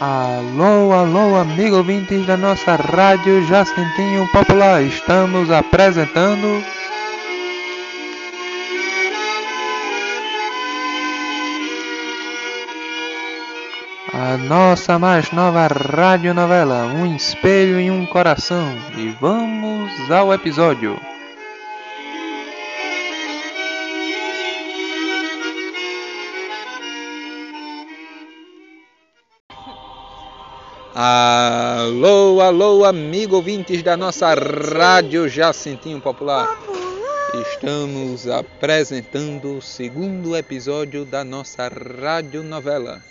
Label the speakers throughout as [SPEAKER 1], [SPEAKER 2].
[SPEAKER 1] Alô, alô, amigo ouvintes da nossa rádio Jacintinho Popular. Estamos apresentando. A nossa mais nova radionovela, Um Espelho e um Coração. E vamos ao episódio. Alô, alô, amigo ouvintes da nossa rádio Jacintinho Popular. Estamos apresentando o segundo episódio da nossa radionovela,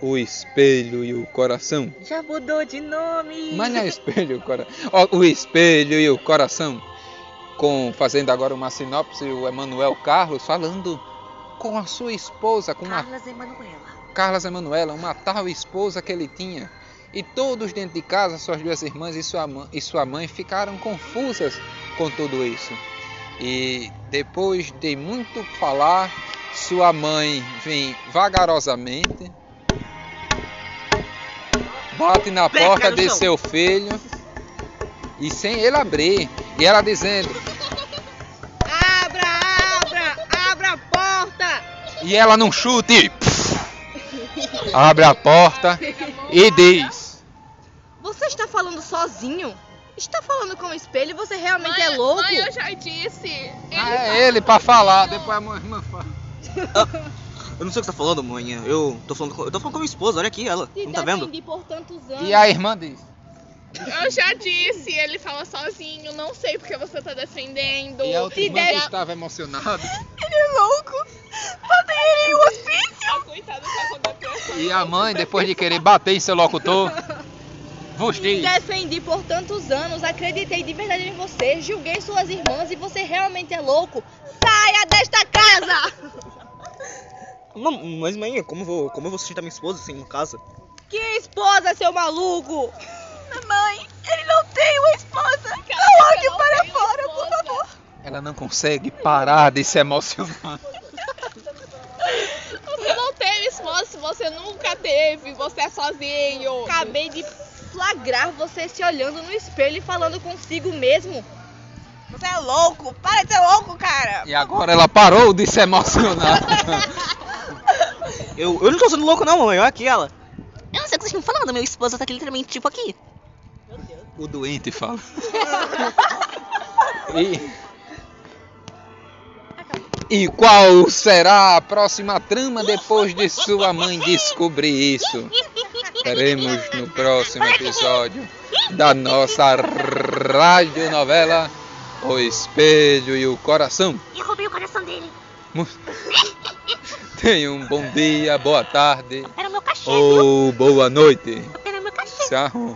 [SPEAKER 1] O Espelho e o Coração.
[SPEAKER 2] Já mudou de nome.
[SPEAKER 1] Mas não é espelho, cora... Ó, o espelho e o coração. Com fazendo agora uma sinopse, o Emanuel Carlos falando com a sua esposa, com uma
[SPEAKER 2] Carlas Emanuela.
[SPEAKER 1] Carlas Emanuela, uma tal esposa que ele tinha. E todos dentro de casa, suas duas irmãs e sua, mãe, e sua mãe ficaram confusas com tudo isso. E depois de muito falar, sua mãe vem vagarosamente, bate na porta de seu filho e sem ele abrir. E ela dizendo,
[SPEAKER 2] Abra, abra, abra a porta.
[SPEAKER 1] e ela num chute, abre a porta e diz.
[SPEAKER 2] Você está falando sozinho? Está falando com o espelho? Você realmente
[SPEAKER 3] Mãe,
[SPEAKER 2] é louco?
[SPEAKER 3] Mãe, eu já disse. Ele
[SPEAKER 1] Ah, é ele pra falar, depois a mãe irmã fala.
[SPEAKER 4] Eu não sei o que você tá falando, mãe. Eu tô falando com, eu tô falando com minha esposa, olha aqui ela.
[SPEAKER 2] Se
[SPEAKER 4] Não tá vendo?
[SPEAKER 2] defendi por tantos anos.
[SPEAKER 1] E a irmã diz.
[SPEAKER 3] Eu já disse, ele fala sozinho. Não sei porque você tá defendendo.
[SPEAKER 1] E a outra irmã que
[SPEAKER 3] der-
[SPEAKER 1] estava emocionada.
[SPEAKER 2] Ele é louco. Bota ele em um hospício.
[SPEAKER 3] Ah, Coitado, tá com depressão.
[SPEAKER 1] E a mãe, depois de querer bater em seu locutor, vos diz.
[SPEAKER 2] Defendi por tantos anos, acreditei de verdade em você, julguei suas irmãs e você realmente é louco. Saia desta casa!
[SPEAKER 4] Não, mas mãe, como eu vou, como eu vou sustentar minha esposa sem uma casa?
[SPEAKER 2] Que esposa, seu maluco! Mãe, ele não tem uma esposa! Coloque
[SPEAKER 3] não
[SPEAKER 2] para
[SPEAKER 3] tem
[SPEAKER 2] fora,
[SPEAKER 3] esposa.
[SPEAKER 2] por favor!
[SPEAKER 1] Ela não consegue parar de se emocionar.
[SPEAKER 3] Se você nunca teve. Você é sozinho.
[SPEAKER 2] Acabei de flagrar você se olhando no espelho e falando consigo mesmo. Você é louco! Para de ser louco, cara!
[SPEAKER 1] E agora ela parou de se emocionar.
[SPEAKER 4] Eu, eu não tô sendo louco não, mãe. Olha aqui ela.
[SPEAKER 5] Eu não sei o que vocês estão falando, meu esposo tá aqui literalmente tipo aqui.
[SPEAKER 1] O doente fala. E, e qual será a próxima trama depois de sua mãe descobrir isso? Teremos no próximo episódio da nossa radionovela O Espelho e o Coração.
[SPEAKER 5] E roubei o coração dele.
[SPEAKER 1] Tenha um bom dia, boa tarde
[SPEAKER 5] Era meu cachê,
[SPEAKER 1] ou boa noite.
[SPEAKER 5] Era meu cachê.
[SPEAKER 1] Tchau.